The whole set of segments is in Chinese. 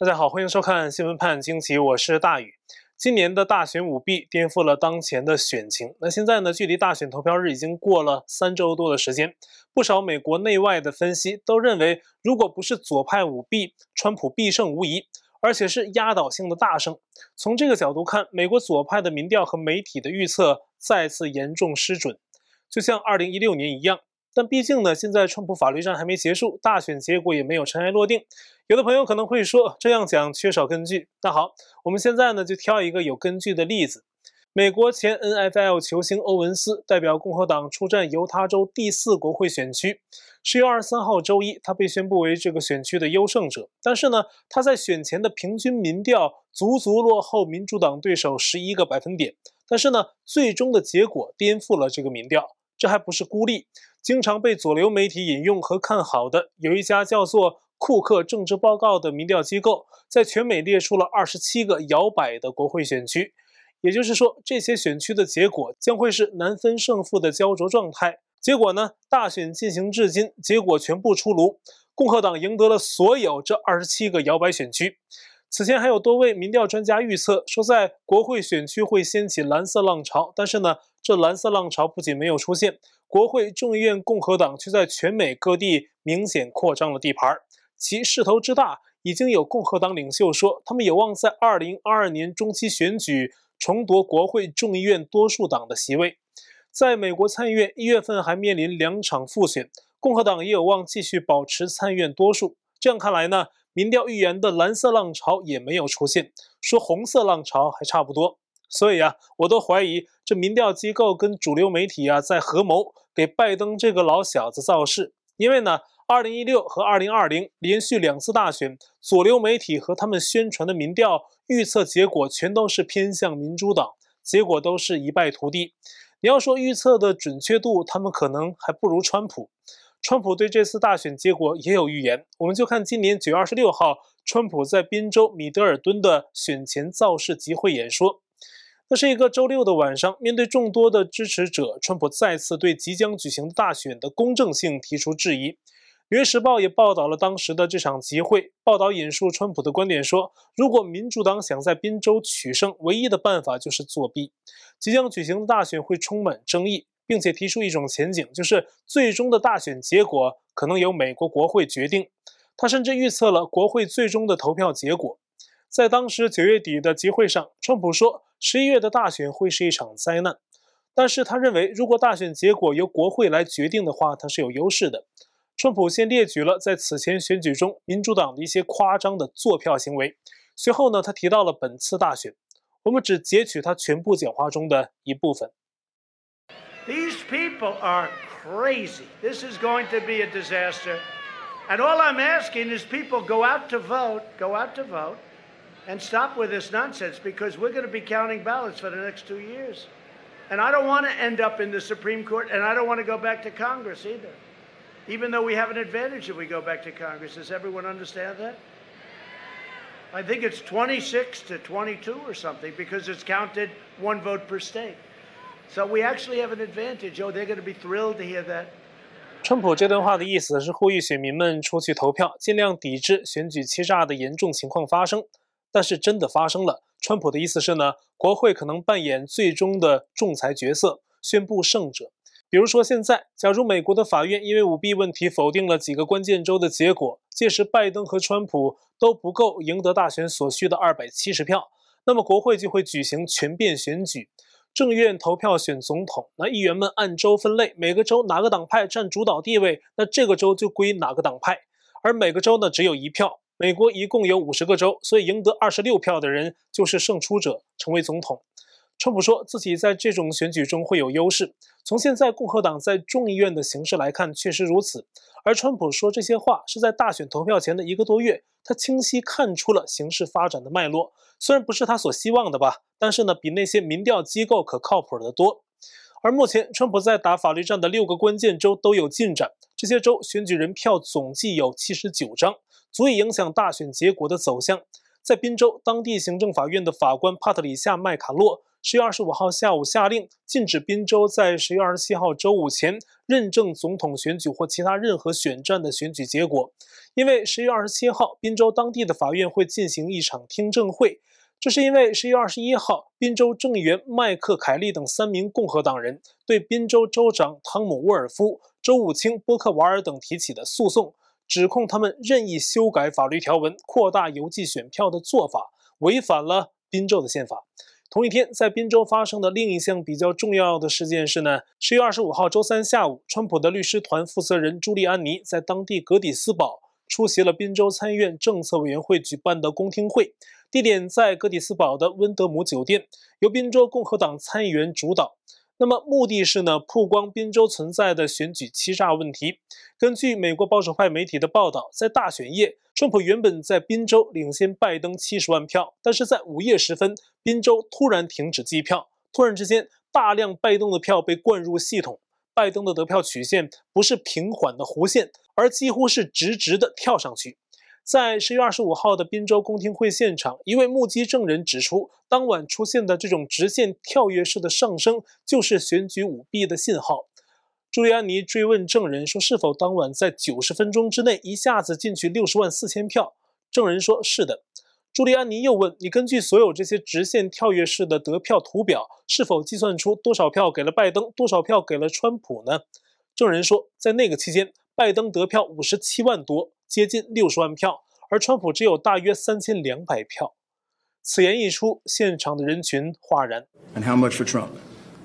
大家好，欢迎收看新闻判惊奇，我是大宇。今年的大选舞弊颠覆了当前的选情。那现在呢，距离大选投票日已经过了三周多的时间，不少美国内外的分析都认为，如果不是左派舞弊，川普必胜无疑，而且是压倒性的大胜。从这个角度看，美国左派的民调和媒体的预测再次严重失准，就像二零一六年一样。但毕竟呢，现在川普法律战还没结束，大选结果也没有尘埃落定。有的朋友可能会说，这样讲缺少根据。那好，我们现在呢就挑一个有根据的例子。美国前 NFL 球星欧文斯代表共和党出战犹他州第四国会选区，十月二十三号周一，他被宣布为这个选区的优胜者。但是呢，他在选前的平均民调足足落后民主党对手十一个百分点。但是呢，最终的结果颠覆了这个民调。这还不是孤立。经常被左流媒体引用和看好的，有一家叫做库克政治报告的民调机构，在全美列出了二十七个摇摆的国会选区，也就是说，这些选区的结果将会是难分胜负的焦灼状态。结果呢，大选进行至今，结果全部出炉，共和党赢得了所有这二十七个摇摆选区。此前还有多位民调专家预测说，在国会选区会掀起蓝色浪潮，但是呢，这蓝色浪潮不仅没有出现。国会众议院共和党却在全美各地明显扩张了地盘，其势头之大，已经有共和党领袖说，他们有望在2022年中期选举重夺国会众议院多数党的席位。在美国参议院一月份还面临两场复选，共和党也有望继续保持参议院多数。这样看来呢，民调预言的蓝色浪潮也没有出现，说红色浪潮还差不多。所以啊，我都怀疑这民调机构跟主流媒体啊在合谋给拜登这个老小子造势。因为呢，2016和2020连续两次大选，左流媒体和他们宣传的民调预测结果全都是偏向民主党，结果都是一败涂地。你要说预测的准确度，他们可能还不如川普。川普对这次大选结果也有预言，我们就看今年9月26号，川普在宾州米德尔顿的选前造势集会演说。那是一个周六的晚上，面对众多的支持者，川普再次对即将举行的大选的公正性提出质疑。《纽约时报》也报道了当时的这场集会，报道引述川普的观点说：“如果民主党想在宾州取胜，唯一的办法就是作弊。即将举行的大选会充满争议，并且提出一种前景，就是最终的大选结果可能由美国国会决定。”他甚至预测了国会最终的投票结果。在当时九月底的集会上，川普说。十一月的大选会是一场灾难，但是他认为，如果大选结果由国会来决定的话，他是有优势的。川普先列举了在此前选举中民主党的一些夸张的作票行为，随后呢，他提到了本次大选。我们只截取他全部讲话中的一部分。These people are crazy. This is going to be a disaster. And all I'm asking is people go out to vote, go out to vote. and stop with this nonsense because we're going to be counting ballots for the next two years. And I don't want to end up in the Supreme Court, and I don't want to go back to Congress either. Even though we have an advantage if we go back to Congress. Does everyone understand that? I think it's 26 to 22 or something because it's counted one vote per state. So we actually have an advantage. Oh, they're going to be thrilled to hear that. 川普这段话的意思是呼吁选民们出去投票，尽量抵制选举欺诈的严重情况发生。 但是真的发生了，川普的意思是呢，国会可能扮演最终的仲裁角色，宣布胜者。比如说现在，假如美国的法院因为舞弊问题否定了几个关键州的结果，届时拜登和川普都不够赢得大选所需的二百七十票，那么国会就会举行全变选举，众院投票选总统，那议员们按州分类，每个州哪个党派占主导地位，那这个州就归哪个党派，而每个州呢只有一票。美国一共有五十个州，所以赢得二十六票的人就是胜出者，成为总统。川普说自己在这种选举中会有优势。从现在共和党在众议院的形势来看，确实如此。而川普说这些话是在大选投票前的一个多月，他清晰看出了形势发展的脉络。虽然不是他所希望的吧，但是呢，比那些民调机构可靠谱得多。而目前，川普在打法律战的六个关键州都有进展，这些州选举人票总计有七十九张。足以影响大选结果的走向，在宾州当地行政法院的法官帕特里夏·麦卡洛十月二十五号下午下令禁止宾州在十月二十七号周五前认证总统选举或其他任何选战的选举结果，因为十月二十七号宾州当地的法院会进行一场听证会。这是因为十月二十一号，宾州众议员麦克凯利等三名共和党人对宾州州长汤姆·沃尔夫、州务卿波克瓦尔等提起的诉讼，指控他们任意修改法律条文、扩大邮寄选票的做法，违反了宾州的宪法。同一天，在宾州发生的另一项比较重要的事件是呢，十月二十五号周三下午，川普的律师团负责人朱利安尼在当地葛底斯堡出席了宾州参议院政策委员会举办的公听会。地点在葛底斯堡的温德姆酒店，由宾州共和党参议员主导。那么目的是呢，曝光宾州存在的选举欺诈问题。根据美国保守派媒体的报道，在大选夜，川普原本在宾州领先拜登七十万票，但是在午夜时分，宾州突然停止计票，突然之间，大量拜登的票被灌入系统，拜登的得票曲线不是平缓的弧线，而几乎是直直的跳上去。在十月二十五号的滨州公听会现场，一位目击证人指出，当晚出现的这种直线跳跃式的上升，就是选举舞弊的信号。朱利安尼追问证人说：“是否当晚在九十分钟之内一下子进去六十万四千票？”证人说：“是的。”朱利安尼又问：“你根据所有这些直线跳跃式的得票图表，是否计算出多少票给了拜登，多少票给了川普呢？”证人说：“在那个期间，拜登得票五十七万多。”接近六十万票，而川普只有大约三千两百票。此言一出，现场的人群哗然。And how much for Trump?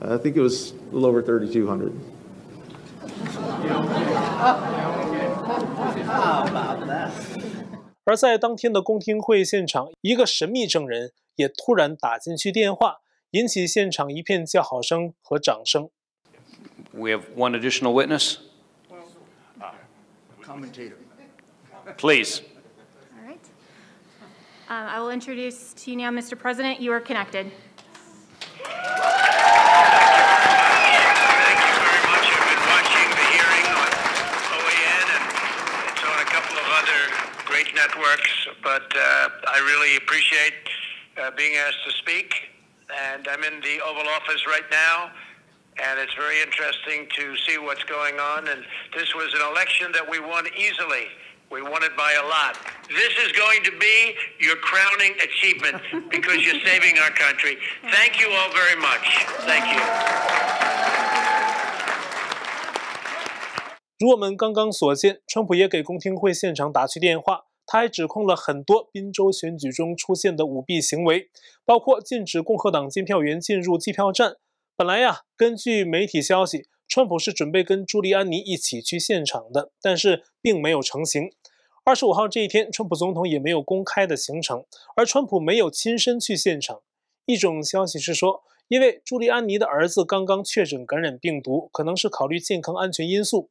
I think it was a little over thirty-two hundred. 而在当天的公听会现场，一个神秘证人也突然打进去电话，引起现场一片叫好声和掌声。We have one additional witness. Commentator. Please. All right. Um, I will introduce to you now, Mr. President. You are connected. Thank you very much. I've been watching the hearing on OAN and on a couple of other great networks, but uh, I really appreciate uh, being asked to speak. And I'm in the Oval Office right now, and it's very interesting to see what's going on. And this was an election that we won easily. We won it by a lot. This is going to be your crowning achievement because you're saving our country. Thank you all very much. Thank you. 如我们刚刚所见，川普也给公听会现场打去电话，他还指控了很多宾州选举中出现的舞弊行为，包括禁止共和党监票员进入计票站。本来呀，根据媒体消息，川普是准备跟朱利安尼一起去现场的，但是并没有成行。二十五号这一天，川普总统也没有公开的行程，而川普没有亲身去现场。一种消息是说，因为朱利安尼的儿子刚刚确诊感染病毒，可能是考虑健康安全因素。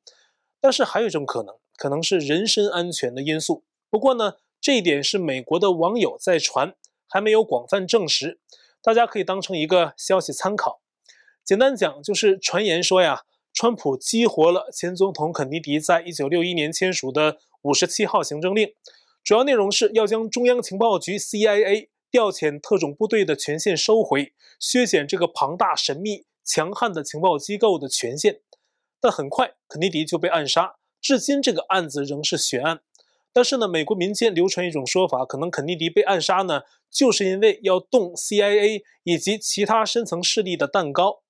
但是还有一种可能，可能是人身安全的因素。不过呢，这一点是美国的网友在传，还没有广泛证实，大家可以当成一个消息参考。简单讲，就是传言说呀，川普激活了前总统肯尼迪在一九六一年签署的五十七号行政令，主要内容是要将中央情报局 CIA 调遣特种部队的权限收回，削减这个庞大、神秘、强悍的情报机构的权限。但很快，肯尼迪就被暗杀，至今这个案子仍是悬案。但是呢，美国民间流传一种说法，可能肯尼迪被暗杀呢，就是因为要动 CIA 以及其他深层势力的蛋糕。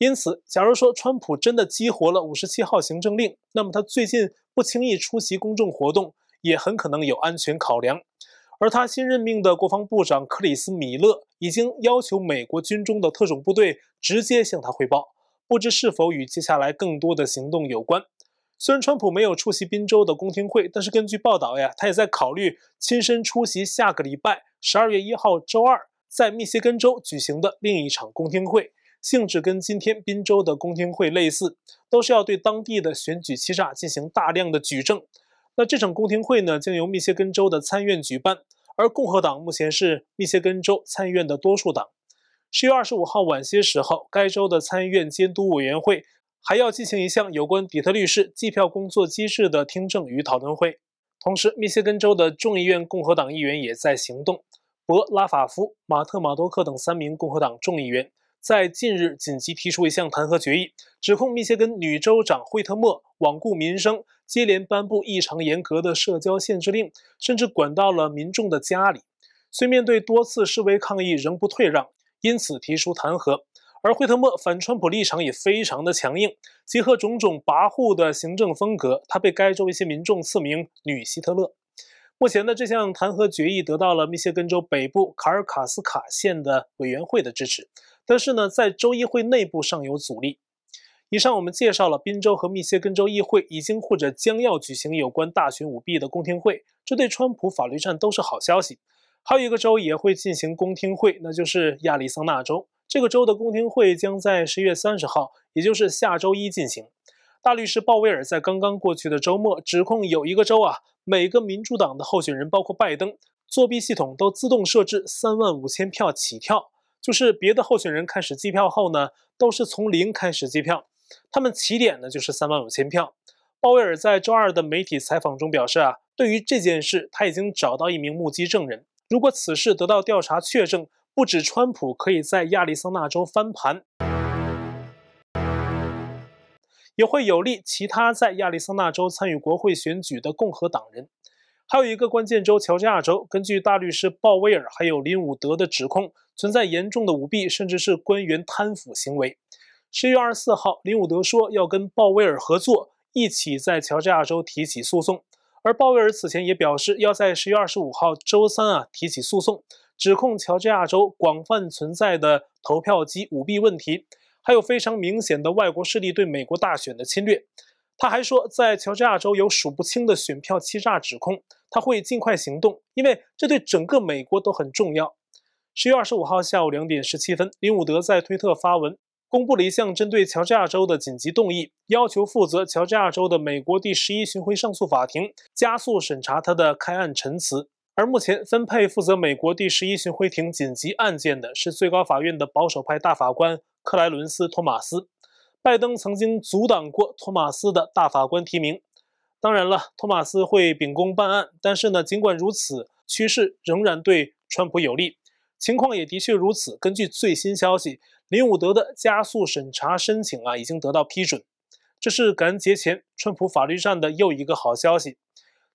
因此，假如说川普真的激活了五十七号行政令，那么他最近不轻易出席公众活动，也很可能有安全考量。而他新任命的国防部长克里斯·米勒已经要求美国军中的特种部队直接向他汇报，不知是否与接下来更多的行动有关。虽然川普没有出席宾州的公听会，但是根据报道呀，他也在考虑亲身出席下个礼拜十二月一号周二在密歇根州举行的另一场公听会。性质跟今天宾州的公听会类似，都是要对当地的选举欺诈进行大量的举证。那这场公听会呢，将由密歇根州的参院举办，而共和党目前是密歇根州参议院的多数党。十月二十五号晚些时候，该州的参议院监督委员会还要进行一项有关底特律市计票工作机制的听证与讨论会。同时，密歇根州的众议院共和党议员也在行动。博拉法夫、马特马多克等三名共和党众议员在近日紧急提出一项弹劾决议，指控密歇根女州长惠特默罔顾民生，接连颁布异常严格的社交限制令，甚至管到了民众的家里。虽面对多次示威抗议仍不退让，因此提出弹劾。而惠特默反川普立场也非常的强硬，结合种种跋扈的行政风格，他被该州一些民众赐名“女希特勒”。目前的这项弹劾决议得到了密歇根州北部卡尔卡斯卡县的委员会的支持，但是呢，在州议会内部尚有阻力。以上我们介绍了宾州和密歇根州议会已经或者将要举行有关大选舞弊的公听会，这对川普法律战都是好消息。还有一个州也会进行公听会，那就是亚利桑那州。这个州的公听会将在十月三十号，也就是下周一进行。大律师鲍威尔在刚刚过去的周末指控有一个州啊。每个民主党的候选人，包括拜登，作弊系统都自动设置三万五千票起跳，就是别的候选人开始计票后呢，都是从零开始计票，他们起点呢就是三万五千票。鲍威尔在周二的媒体采访中表示啊，对于这件事他已经找到一名目击证人，如果此事得到调查确证，不止川普可以在亚利桑那州翻盘。也会有利其他在亚利桑那州参与国会选举的共和党人。还有一个关键州——乔治亚州，根据大律师鲍威尔还有林伍德的指控，存在严重的舞弊，甚至是官员贪腐行为。十一月二十四号，林伍德说要跟鲍威尔合作，一起在乔治亚州提起诉讼。而鲍威尔此前也表示，要在十月二十五号周三啊提起诉讼，指控乔治亚州广泛存在的投票机舞弊问题。还有非常明显的外国势力对美国大选的侵略。他还说，在乔治亚州有数不清的选票欺诈指控，他会尽快行动，因为这对整个美国都很重要。十月二十五号下午两点十七分，林伍德在推特发文，公布了一项针对乔治亚州的紧急动议，要求负责乔治亚州的美国第十一巡回上诉法庭加速审查他的开案陈词。而目前分配负责美国第十一巡回庭紧急案件的是最高法院的保守派大法官。克莱伦斯·托马斯，拜登曾经阻挡过托马斯的大法官提名。当然了，托马斯会秉公办案，但是呢，尽管如此，趋势仍然对川普有利。情况也的确如此。根据最新消息，林伍德的加速审查申请啊，已经得到批准。这是感恩节前川普法律战的又一个好消息。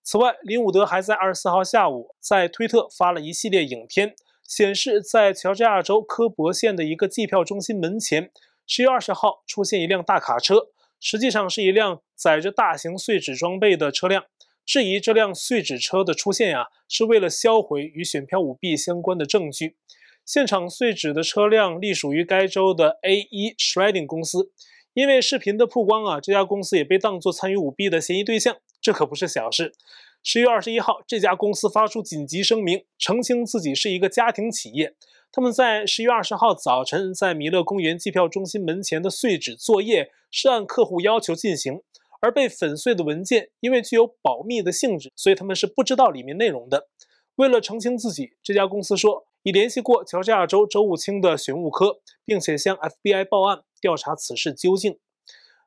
此外，林伍德还在二十四号下午在推特发了一系列影片。显示在乔治亚州科博县的一个计票中心门前，十月二十号出现一辆大卡车，实际上是一辆载着大型碎纸装备的车辆。质疑这辆碎纸车的出现呀、是为了销毁与选票舞弊相关的证据。现场碎纸的车辆隶属于该州的 A.E. Shredding 公司，因为视频的曝光啊，这家公司也被当作参与舞弊的嫌疑对象，这可不是小事。十月二十一号，这家公司发出紧急声明，澄清自己是一个家庭企业。他们在十月二十号早晨在米勒公园计票中心门前的碎纸作业是按客户要求进行，而被粉碎的文件因为具有保密的性质，所以他们是不知道里面内容的。为了澄清自己，这家公司说已联系过乔治亚州州务卿的巡务科，并且向 FBI 报案调查此事究竟。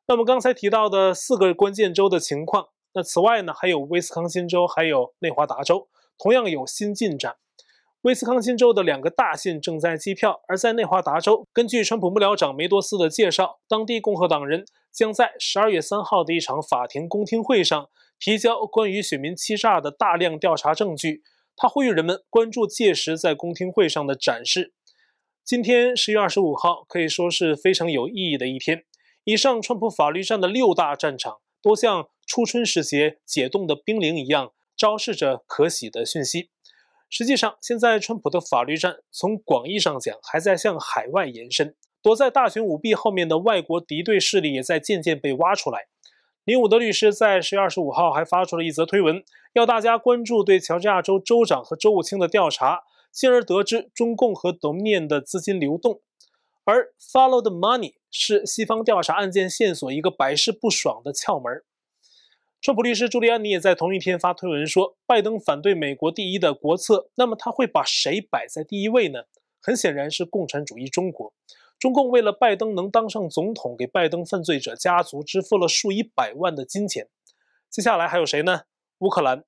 那么刚才提到的四个关键州的情况。那此外呢，还有威斯康辛州，还有内华达州，同样有新进展。威斯康辛州的两个大县正在计票，而在内华达州，根据川普幕僚长梅多斯的介绍，当地共和党人将在十二月三号的一场法庭公听会上提交关于选民欺诈的大量调查证据。他呼吁人们关注届时在公听会上的展示。今天十月二十五号可以说是非常有意义的一天。以上川普法律战的六大战场都像。初春时节解冻的冰凌一样，昭示着可喜的讯息。实际上，现在川普的法律战从广义上讲，还在向海外延伸。躲在大选舞弊后面的外国敌对势力也在渐渐被挖出来。林伍德律师在十月二十五号还发出了一则推文，要大家关注对乔治亚州州长和州务卿的调查，进而得知中共和 Dominion 的资金流动。而 Follow the Money 是西方调查案件线索一个百试不爽的窍门。川普律师朱利安尼也在同一天发推文说，拜登反对美国第一的国策，那么他会把谁摆在第一位呢？很显然是共产主义中国。中共为了拜登能当上总统，给拜登犯罪者家族支付了数以百万的金钱。接下来还有谁呢？乌克兰。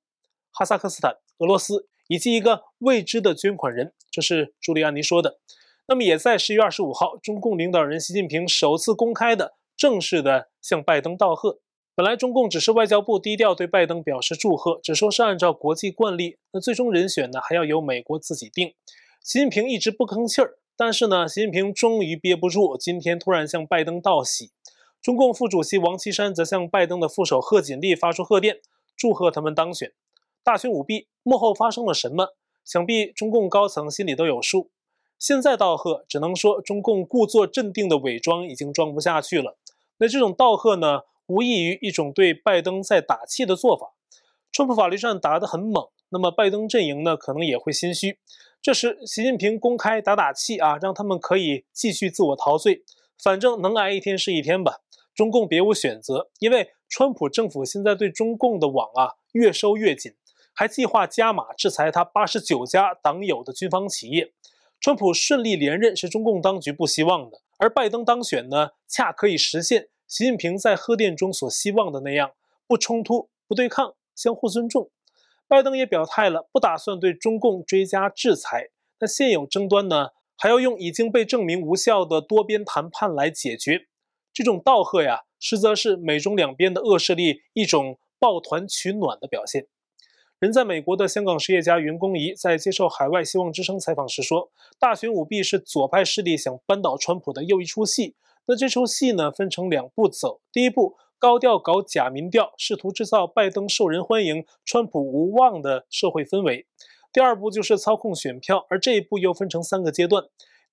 哈萨克斯坦、俄罗斯以及一个未知的捐款人。这是朱利安尼说的。那么也在十一月二十五号，中共领导人习近平首次公开的、正式的向拜登道贺。本来中共只是外交部低调对拜登表示祝贺，只说是按照国际惯例，那最终人选呢还要由美国自己定。习近平一直不吭气儿，但是呢，习近平终于憋不住，今天突然向拜登道喜。中共副主席王岐山则向拜登的副手贺锦丽发出贺电，祝贺他们当选。大选舞弊幕后发生了什么？想必中共高层心里都有数。现在道贺，只能说中共故作镇定的伪装已经装不下去了。那这种道贺呢？无异于一种对拜登在打气的做法。川普法律战打得很猛，那么拜登阵营呢，可能也会心虚。这时，习近平公开打打气啊，让他们可以继续自我陶醉，反正能挨一天是一天吧。中共别无选择，因为川普政府现在对中共的网啊越收越紧，还计划加码制裁他八十九家党友的军方企业。川普顺利连任是中共当局不希望的，而拜登当选呢，恰可以实现。习近平在贺电中所希望的那样，不冲突、不对抗、相互尊重。拜登也表态了，不打算对中共追加制裁。那现有争端呢，还要用已经被证明无效的多边谈判来解决。这种道贺呀，实则是美中两边的恶势力一种抱团取暖的表现。人在美国的香港实业家袁公仪在接受海外希望之声采访时说：“大选舞弊是左派势力想扳倒川普的又一出戏。”那这出戏呢，分成两步走。第一步，高调搞假民调，试图制造拜登受人欢迎、川普无望的社会氛围。第二步就是操控选票，而这一步又分成三个阶段。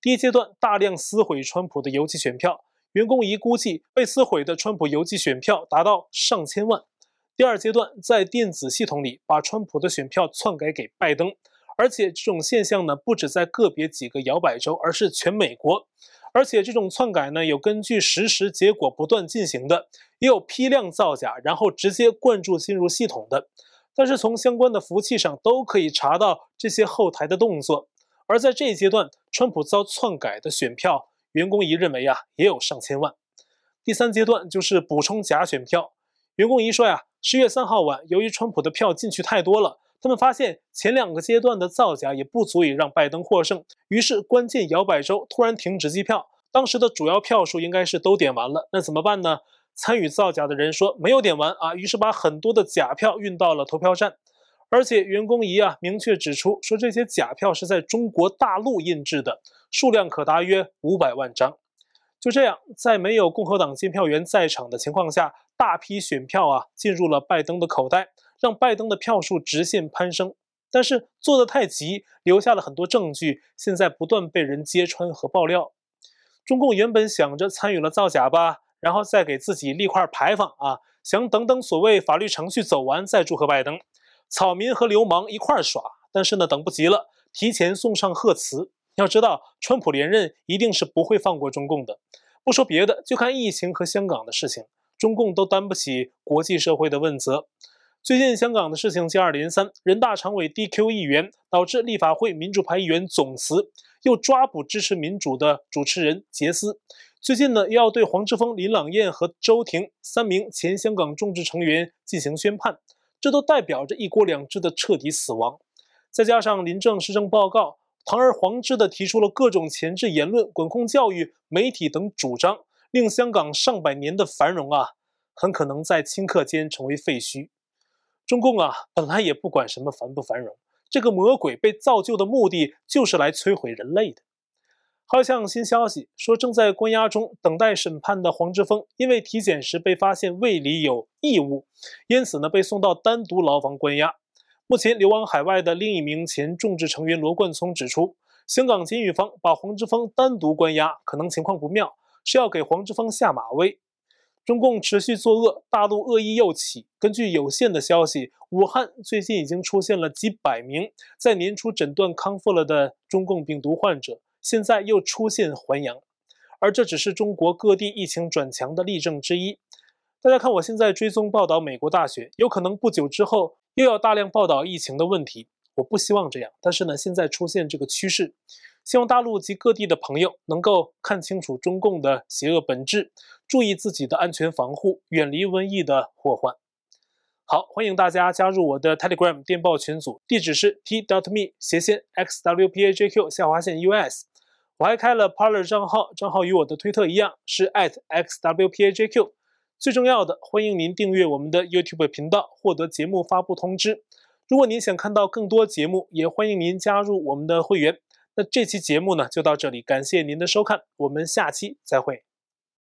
第一阶段，大量撕毁川普的邮寄选票，员工一估计被撕毁的川普邮寄选票达到上千万。第二阶段，在电子系统里把川普的选票篡改给拜登，而且这种现象呢，不止在个别几个摇摆州，而是全美国。而且这种篡改呢，有根据实时结果不断进行的，也有批量造假，然后直接灌注进入系统的。但是从相关的服务器上都可以查到这些后台的动作。而在这一阶段，川普遭篡改的选票，袁弓夷认为呀，也有上千万。第三阶段就是补充假选票。袁弓夷说呀，十月三号晚，由于川普的票进去太多了。他们发现前两个阶段的造假也不足以让拜登获胜，于是关键摇摆州突然停止计票。当时的主要票数应该是都点完了，那怎么办呢？参与造假的人说没有点完啊，于是把很多的假票运到了投票站。而且袁工仪啊明确指出说，这些假票是在中国大陆印制的，数量可达约五百万张。就这样，在没有共和党监票员在场的情况下，大批选票啊进入了拜登的口袋。让拜登的票数直线攀升，但是做得太急，留下了很多证据，现在不断被人揭穿和爆料。中共原本想着参与了造假吧，然后再给自己立块牌坊啊，想等等所谓法律程序走完再祝贺拜登。草民和流氓一块耍，但是呢，等不及了，提前送上贺词。要知道，川普连任一定是不会放过中共的。不说别的，就看疫情和香港的事情，中共都担不起国际社会的问责。最近香港的事情接二连三，人大常委 DQ 议员，导致立法会民主派议员总辞，又抓捕支持民主的主持人杰斯。最近呢，又要对黄之锋、林朗彦和周庭三名前香港众志成员进行宣判，这都代表着一国两制的彻底死亡。再加上林政施政报告堂而皇之地提出了各种前置言论、管控教育、媒体等主张，令香港上百年的繁荣啊，很可能在顷刻间成为废墟。中共啊，本来也不管什么繁不繁荣，这个魔鬼被造就的目的就是来摧毁人类的。好像新消息说，正在关押中等待审判的黄之锋，因为体检时被发现胃里有异物，因此呢被送到单独牢房关押。目前流亡海外的另一名前众志成员罗冠聪指出，香港监狱方把黄之锋单独关押，可能情况不妙，是要给黄之锋下马威。中共持续作恶，大陆恶意又起。根据有限的消息，武汉最近已经出现了几百名在年初诊断康复了的中共病毒患者，现在又出现还阳，而这只是中国各地疫情转强的例证之一。大家看，我现在追踪报道美国大选，有可能不久之后又要大量报道疫情的问题。我不希望这样，但是呢，现在出现这个趋势。希望大陆及各地的朋友能够看清楚中共的邪恶本质，注意自己的安全防护，远离瘟疫的祸患。好，欢迎大家加入我的 Telegram 电报群组，地址是 t.dot.me 斜线 xwpajq 下划线 us。我还开了 Parler 账号，账号与我的推特一样，是 @xwpajq。最重要的，欢迎您订阅我们的 YouTube 频道，获得节目发布通知。如果您想看到更多节目，也欢迎您加入我们的会员。那这期节目呢，就到这里，感谢您的收看，我们下期再会。